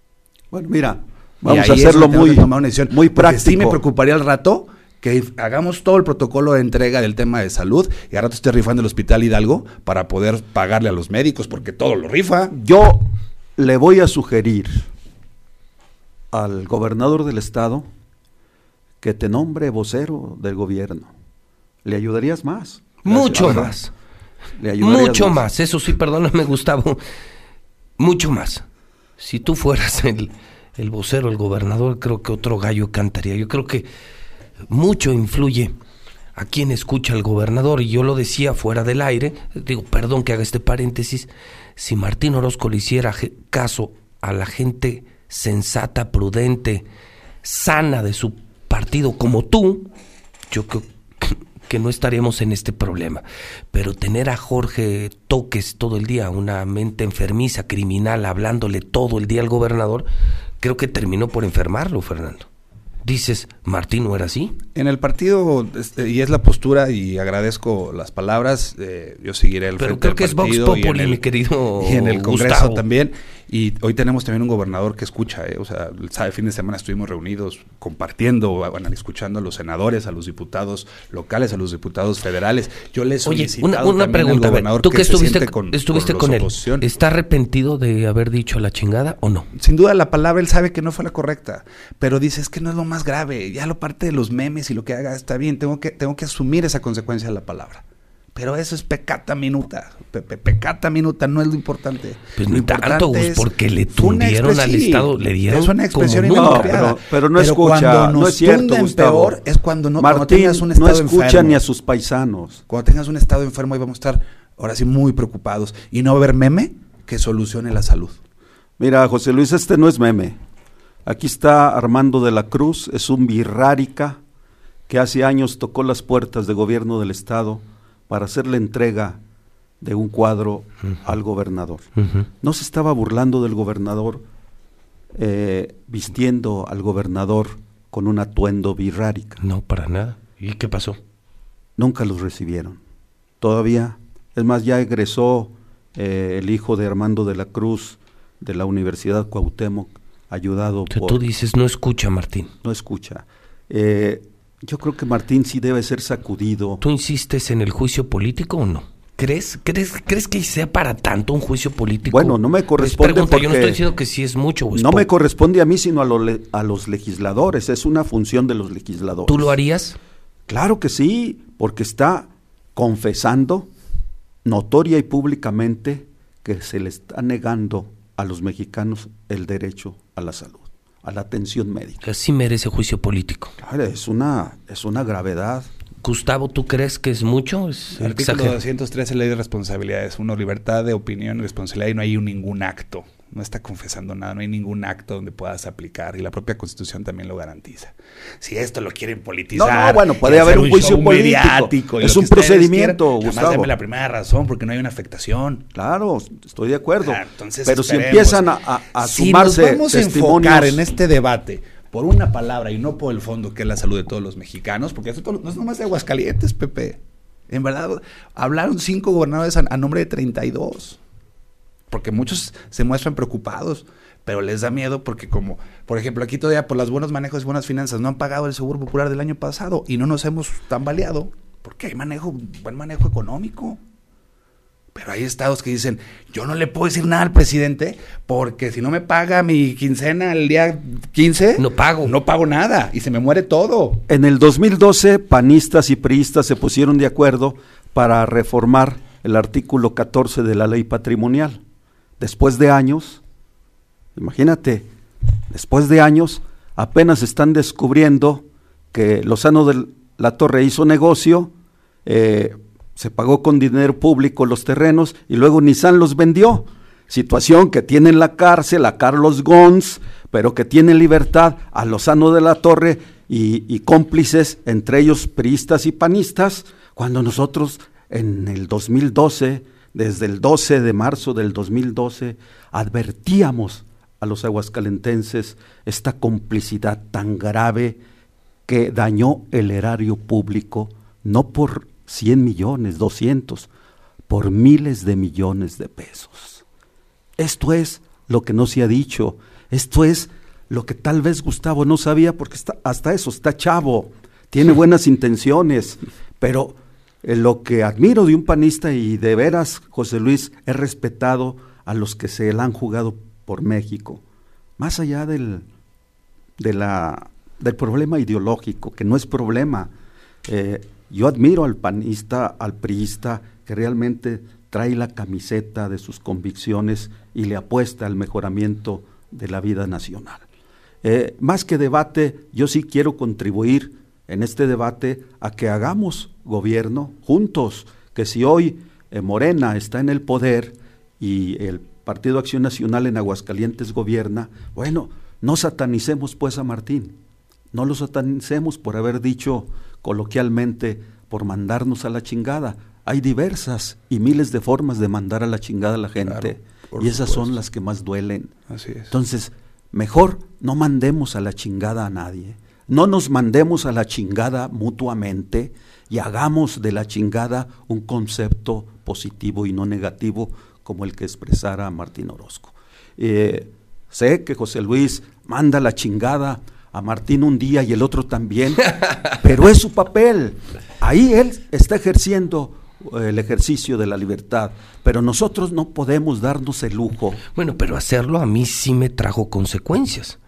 Bueno, mira, vamos a hacerlo muy, que tomar una decisión, muy práctico. Sí me preocuparía al rato que hagamos todo el protocolo de entrega del tema de salud y al rato esté rifando el hospital Hidalgo para poder pagarle a los médicos, porque todo lo rifa. Yo le voy a sugerir al gobernador del estado que te nombre vocero del gobierno. Le ayudarías más. Mucho más. Le ayudarías Mucho más. Eso sí, perdóname, <laughs> Gustavo. Mucho más. Si tú fueras el, el vocero, el gobernador, creo que otro gallo cantaría. Yo creo que mucho influye a quien escucha al gobernador. Y yo lo decía fuera del aire. Digo, perdón que haga este paréntesis. Si Martín Orozco le hiciera caso a la gente sensata, prudente, sana de su partido como tú, yo creo <laughs> que no estaríamos en este problema. Pero tener a Jorge Toques todo el día, una mente enfermiza, criminal, hablándole todo el día al gobernador, creo que terminó por enfermarlo, Fernando. Dices, Martín no era así. En el partido, este, y es la postura, y agradezco las palabras, eh, yo seguiré el Pero frente creo del que es Vox Populi, mi querido Y en el Congreso Gustavo. también. Y hoy tenemos también un gobernador que escucha, eh, o sea, el fin de semana estuvimos reunidos compartiendo, bueno, escuchando a los senadores, a los diputados locales, a los diputados federales. Yo les Oye, una, una al pregunta, a ver, gobernador tú que se estuviste, con, estuviste con él, oposición. ¿está arrepentido de haber dicho la chingada o no? Sin duda la palabra él sabe que no fue la correcta, pero dice es que no es lo más grave, ya lo parte de los memes y lo que haga está bien, tengo que, tengo que asumir esa consecuencia de la palabra. Pero eso es pecata minuta, pe- pe- pecata minuta no es lo importante. Pues ni tanto, Gus, es- porque le tundieron al Estado, le dieron Es una expresión como. No, pero- pero no escucha, cuando no nos es cierto, tunden Gustavo. peor es cuando no, cuando Martín tengas un no estado escucha enfermo. ni a sus paisanos. Cuando tengas un estado enfermo ahí vamos a estar ahora sí muy preocupados y no va a haber meme que solucione la salud. Mira, José Luis, este no es meme. Aquí está Armando de la Cruz, es un birrárica que hace años tocó las puertas de gobierno del Estado para hacer la entrega de un cuadro al gobernador. No se estaba burlando del gobernador eh, vistiendo al gobernador con un atuendo birrárica. No, para nada. ¿Y qué pasó? Nunca los recibieron. Todavía, es más, ya egresó eh, el hijo de Armando de la Cruz de la Universidad Cuauhtémoc, ayudado O sea, por... tú dices, no escucha, Martín. No escucha. Eh, yo creo que Martín sí debe ser sacudido. ¿Tú insistes en el juicio político o no? ¿Crees, crees, ¿Crees que sea para tanto un juicio político? Bueno, no me Es corresponde pregunta, yo no estoy diciendo que sí es mucho. es No me corresponde a mí, sino a, lo a los legisladores. Es una función de los legisladores. ¿Tú lo harías? Claro que sí, porque está confesando notoria y públicamente que se le está negando a los mexicanos el derecho a la salud, a la atención médica. Que sí merece juicio político. Claro, es una, es una gravedad. Gustavo, ¿tú crees que es mucho? ¿Es El artículo exagerado? 213 ley de responsabilidades, uno libertad de opinión y responsabilidad y no hay un ningún acto. No está confesando nada, no hay ningún acto donde puedas aplicar y la propia Constitución también lo garantiza. Si esto lo quieren politizar, no, no bueno, puede haber un juicio político, es un procedimiento, quieran, Gustavo. la primera razón porque no hay una afectación. Claro, estoy de acuerdo. entonces, Pero si empiezan a, a, si sumarse nos vamos a enfocar en este debate por una palabra y no por el fondo que es la salud de todos los mexicanos, porque esto no es nomás de Aguascalientes, Pepe. En verdad, hablaron cinco gobernadores a, a nombre de 32 porque muchos se muestran preocupados, pero les da miedo porque como, por ejemplo, aquí todavía por los buenos manejos y buenas finanzas no han pagado el seguro popular del año pasado y no nos hemos tambaleado porque hay manejo, buen manejo económico. Pero hay estados que dicen, yo no le puedo decir nada al presidente porque si no me paga mi quincena el día 15, no pago. No pago nada y se me muere todo. En el 2012, panistas y priistas se pusieron de acuerdo para reformar el artículo 14 de la ley patrimonial después de años, imagínate, después de años, apenas están descubriendo que Lozano de la Torre hizo negocio, eh, se pagó con dinero público los terrenos y luego Nissan los vendió. Situación que tiene en la cárcel a Carlos Gons, pero que tiene libertad a Lozano de la Torre y, y cómplices, entre ellos priistas y panistas, cuando nosotros en el 2012 desde el 12 de marzo del 2012, advertíamos a los aguascalentenses esta complicidad tan grave que dañó el erario público, no por 100 millones, 200, por miles de millones de pesos. Esto es lo que no se ha dicho, esto es lo que tal vez Gustavo no sabía, porque está, hasta eso está chavo, tiene buenas intenciones, pero lo que admiro de un panista y de veras, José Luis, he respetado a los que se la han jugado por México, más allá del, del problema ideológico, que no es problema. Eh, yo admiro al panista, al priista, que realmente trae la camiseta de sus convicciones y le apuesta al mejoramiento de la vida nacional. Eh, más que debate, yo sí quiero contribuir en este debate a que hagamos gobierno juntos, que si hoy eh, Morena está en el poder y el Partido Acción Nacional en Aguascalientes gobierna, bueno, no satanicemos pues a Martín, no lo satanicemos por haber dicho coloquialmente por mandarnos a la chingada. Hay diversas y miles de formas de mandar a la chingada a la gente y esas son las que más duelen. Así es. Entonces, mejor no mandemos a la chingada a nadie no nos mandemos a la chingada mutuamente y hagamos de la chingada un concepto positivo y no negativo como el que expresara Martín Orozco. Eh, sé que José Luis manda la chingada a Martín un día y el otro también, <laughs> pero es su papel. Ahí él está ejerciendo eh, el ejercicio de la libertad, pero nosotros no podemos darnos el lujo. Bueno, pero hacerlo a mí sí me trajo consecuencias.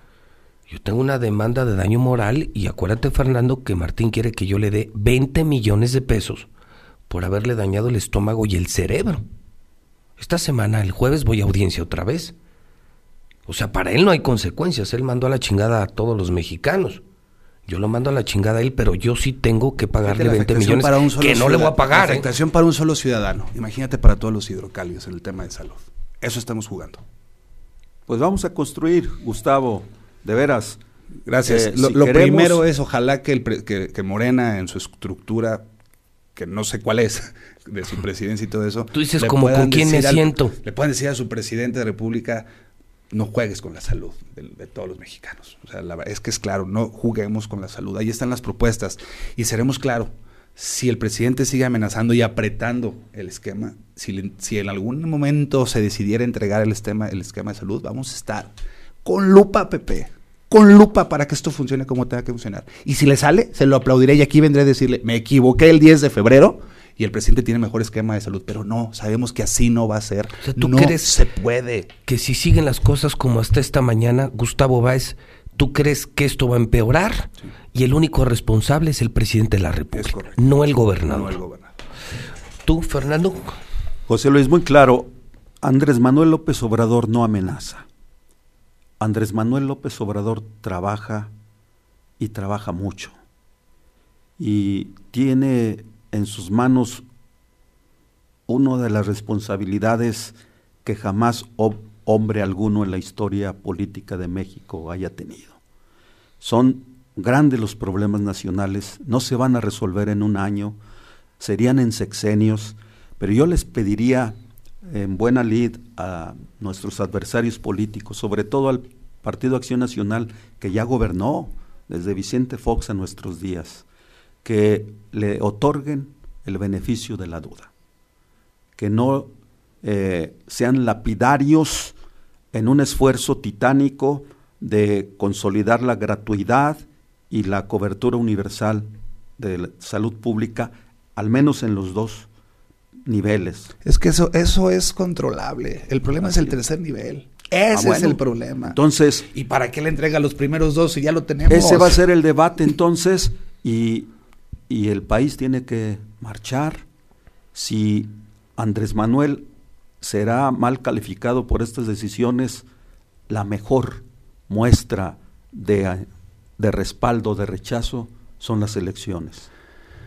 Yo tengo una demanda de daño moral y acuérdate, Fernando, que Martín quiere que yo le dé 20 millones de pesos por haberle dañado el estómago y el cerebro. Esta semana, el jueves, voy a audiencia otra vez. O sea, para él no hay consecuencias. Él mandó a la chingada a todos los mexicanos. Yo lo mando a la chingada a él, pero yo sí tengo que pagarle 20 millones para un que no le voy a pagar. La ¿eh? para un solo ciudadano. Imagínate para todos los hidrocálidos en el tema de salud. Eso estamos jugando. Pues vamos a construir, Gustavo, de veras. Gracias. Eh, lo, primero es, ojalá que, el que, Morena en su estructura, que no sé cuál es, <laughs> de su presidencia y todo eso. Tú dices como con quién me siento. Le puedan decir a su presidente de República, no juegues con la salud de, todos los mexicanos. O sea, es que es claro, no juguemos con la salud. Ahí están las propuestas. Y seremos claros, si el presidente sigue amenazando y apretando el esquema, si, si en algún momento se decidiera entregar el esquema, el esquema de salud, vamos a estar con lupa, Pepe con lupa para que esto funcione como tenga que funcionar. Y si le sale, se lo aplaudiré y aquí vendré a decirle, me equivoqué el 10 de febrero y el presidente tiene mejor esquema de salud, pero no, sabemos que así no va a ser. ¿tú no crees se puede. Que si siguen las cosas como hasta esta mañana, Gustavo Báez, ¿tú crees que esto va a empeorar? Y el único responsable es el presidente de la República, no el gobernador. No el gobernador. ¿Tú, Fernando? José Luis, muy claro, Andrés Manuel López Obrador no amenaza. Andrés Manuel López Obrador trabaja y trabaja mucho y tiene en sus manos una de las responsabilidades que jamás hombre alguno en la historia política de México haya tenido. Son grandes los problemas nacionales, no se van a resolver en un año, serían en sexenios, pero yo les pediría en buena lid a nuestros adversarios políticos, sobre todo al Partido Acción Nacional, que ya gobernó desde Vicente Fox a nuestros días, que le otorguen el beneficio de la duda, que no eh, sean lapidarios en un esfuerzo titánico de consolidar la gratuidad y la cobertura universal de salud pública, al menos en los dos niveles. Es que eso, eso es controlable. El problema es el tercer nivel. Ese Ah, es el problema. Entonces, ¿Y para qué le entrega los primeros dos si ya lo tenemos? ese va a ser el debate entonces y, y el país tiene que marchar. Si Andrés Manuel será mal calificado por estas decisiones, la mejor muestra de, de respaldo, de rechazo, son las elecciones.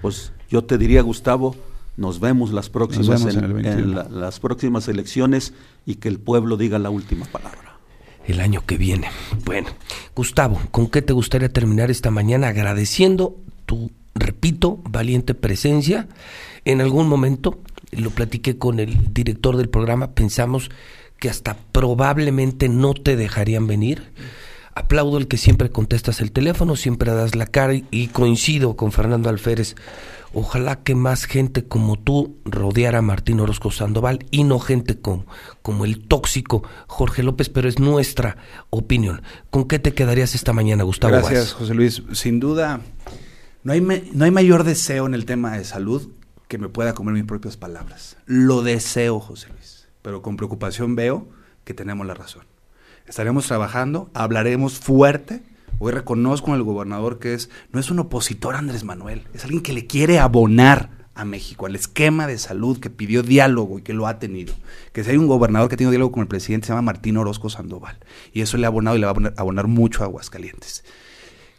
Pues yo te diría, Gustavo, nos vemos las próximas, vemos en- en el en 21. la- las próximas elecciones y que el pueblo diga la última palabra. el año que viene. Bueno, Gustavo, ¿con qué te gustaría terminar esta mañana agradeciendo tu, repito, valiente presencia? En algún momento, lo platiqué con el director del programa, pensamos que hasta probablemente no te dejarían venir. Aplaudo el que siempre contestas el teléfono, siempre das la cara y, coincido con Fernando Alférez. Ojalá que más gente como tú rodeara a Martín Orozco Sandoval y no gente como, como el tóxico Jorge López, pero es nuestra opinión. ¿Con qué te quedarías esta mañana, Gustavo? Gracias? José Luis. Sin duda, no hay, me- no hay mayor deseo en el tema de salud que me pueda comer mis propias palabras. Lo deseo, José Luis, pero con preocupación veo que tenemos la razón. Estaremos trabajando, hablaremos fuerte. Hoy reconozco al gobernador que es no es un opositor Andrés Manuel, es alguien que le quiere abonar a México, al esquema de salud que pidió diálogo y que lo ha tenido. Que si hay un gobernador que ha tenido diálogo con el presidente, se llama Martín Orozco Sandoval. Y eso le ha abonado y le va a abonar, abonar mucho a Aguascalientes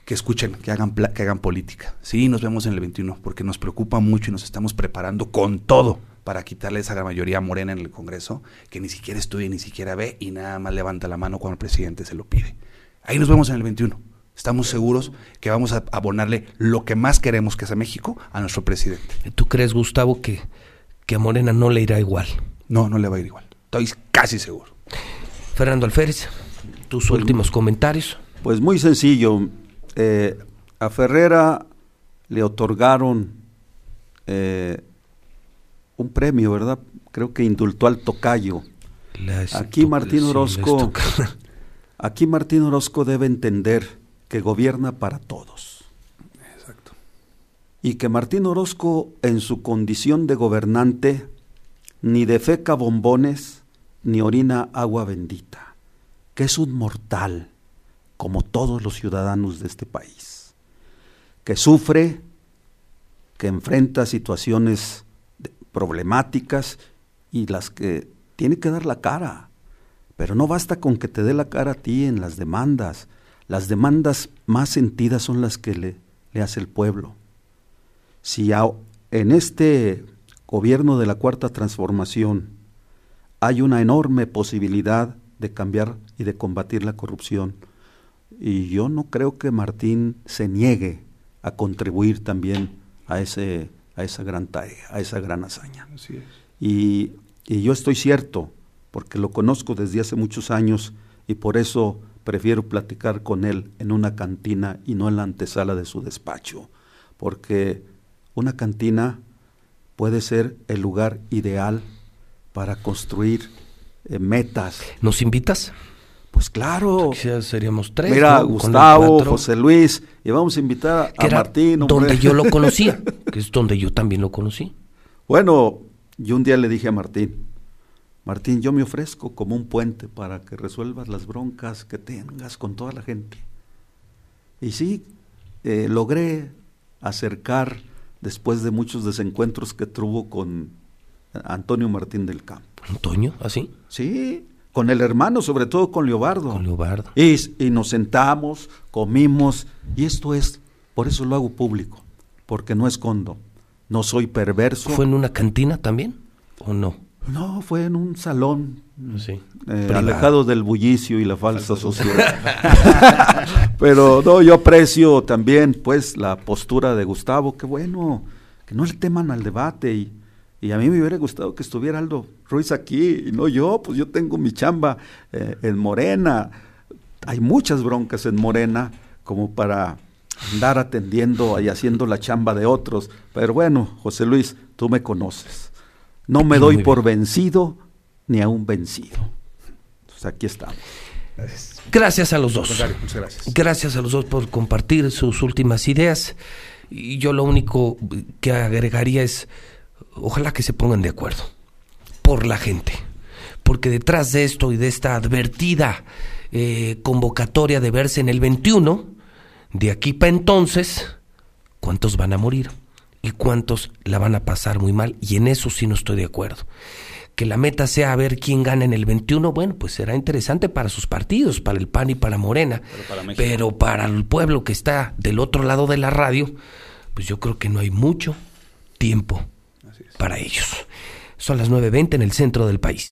que escuchen, que hagan, que hagan política. Sí, nos vemos en el 21, porque nos preocupa mucho y nos estamos preparando con todo para quitarle esa gran mayoría morena en el Congreso, que ni siquiera estudia, ni siquiera ve y nada más levanta la mano cuando el presidente se lo pide. Ahí nos vemos en el 21. Estamos seguros que vamos a abonarle lo que más queremos, que es a México, a nuestro presidente. ¿Tú crees, Gustavo, que, que a Morena no le irá igual? No, no le va a ir igual. Estoy casi seguro. Fernando Alférez, tus últimos comentarios. Pues muy sencillo. Eh, a Ferrera le otorgaron eh, un premio, ¿verdad? Creo que indultó al tocayo. Les- Aquí Martín Orozco, <laughs> aquí Martín Orozco debe entender que gobierna para todos. Exacto. Y que Martín Orozco, en su condición de gobernante, ni defeca bombones, ni orina agua bendita, que es un mortal, como todos los ciudadanos de este país, que sufre, que enfrenta situaciones problemáticas y las que tiene que dar la cara. Pero no basta con que te dé la cara a ti en las demandas. Las demandas más sentidas son las que le, hace el pueblo. Si en este gobierno de la Cuarta Transformación hay una enorme posibilidad de cambiar y de combatir la corrupción, y yo no creo que Martín se niegue a contribuir también a, ese, a esa gran tarea, a esa gran hazaña. Así es. Y, y yo estoy cierto, porque lo conozco desde hace muchos años y por eso prefiero platicar con él en una cantina y no en la antesala de su despacho, porque una cantina puede ser el lugar ideal para construir eh, metas. ¿Nos invitas? Pues claro. Quizás seríamos tres. Mira, Gustavo. José Luis, y vamos a invitar que a era Martín. hombre. donde yo lo conocía, <laughs> que es donde yo también lo conocí. Bueno, yo un día le dije a Martín, Martín, yo me ofrezco como un puente para que resuelvas las broncas que tengas con toda la gente. Y sí, eh, logré acercar, después de muchos desencuentros que tuvo con Antonio Martín del Campo. Antonio, así, Sí, con el hermano, sobre todo con Leobardo. con Leobardo. Y, y nos sentamos, comimos, y esto es, por eso lo hago público, porque no escondo, no soy perverso. ¿Fue en una cantina también? ¿O no? No, fue en un salón, Sí. eh, alejado del bullicio y la falsa sociedad. <laughs> <laughs> Pero no, yo aprecio también, pues, la postura de Gustavo. Qué bueno, que no le teman al debate. Y, y a mí me hubiera gustado que estuviera Aldo Ruiz aquí, y no yo, pues yo tengo mi chamba eh, en Morena. Hay muchas broncas en Morena como para andar atendiendo y haciendo la chamba de otros. Pero bueno, José Luis, tú me conoces. No me doy por vencido ni a un vencido. Entonces aquí estamos. Gracias a los dos. Muchas gracias. Gracias a los dos por compartir sus últimas ideas. Y yo lo único que agregaría es, ojalá que se pongan de acuerdo por la gente. Porque detrás de esto y de esta advertida eh, convocatoria de verse en el 21, de aquí para entonces, ¿cuántos van a morir? ¿Y cuántos la van a pasar muy mal? Y en eso sí no estoy de acuerdo. Que la meta sea ver quién gana en el 21, bueno, pues será interesante para sus partidos, para el PAN y para Morena. para. Pero para el pueblo que está del otro lado de la radio, pues yo creo que no hay mucho tiempo para ellos. Son las 9.20 en el centro del país.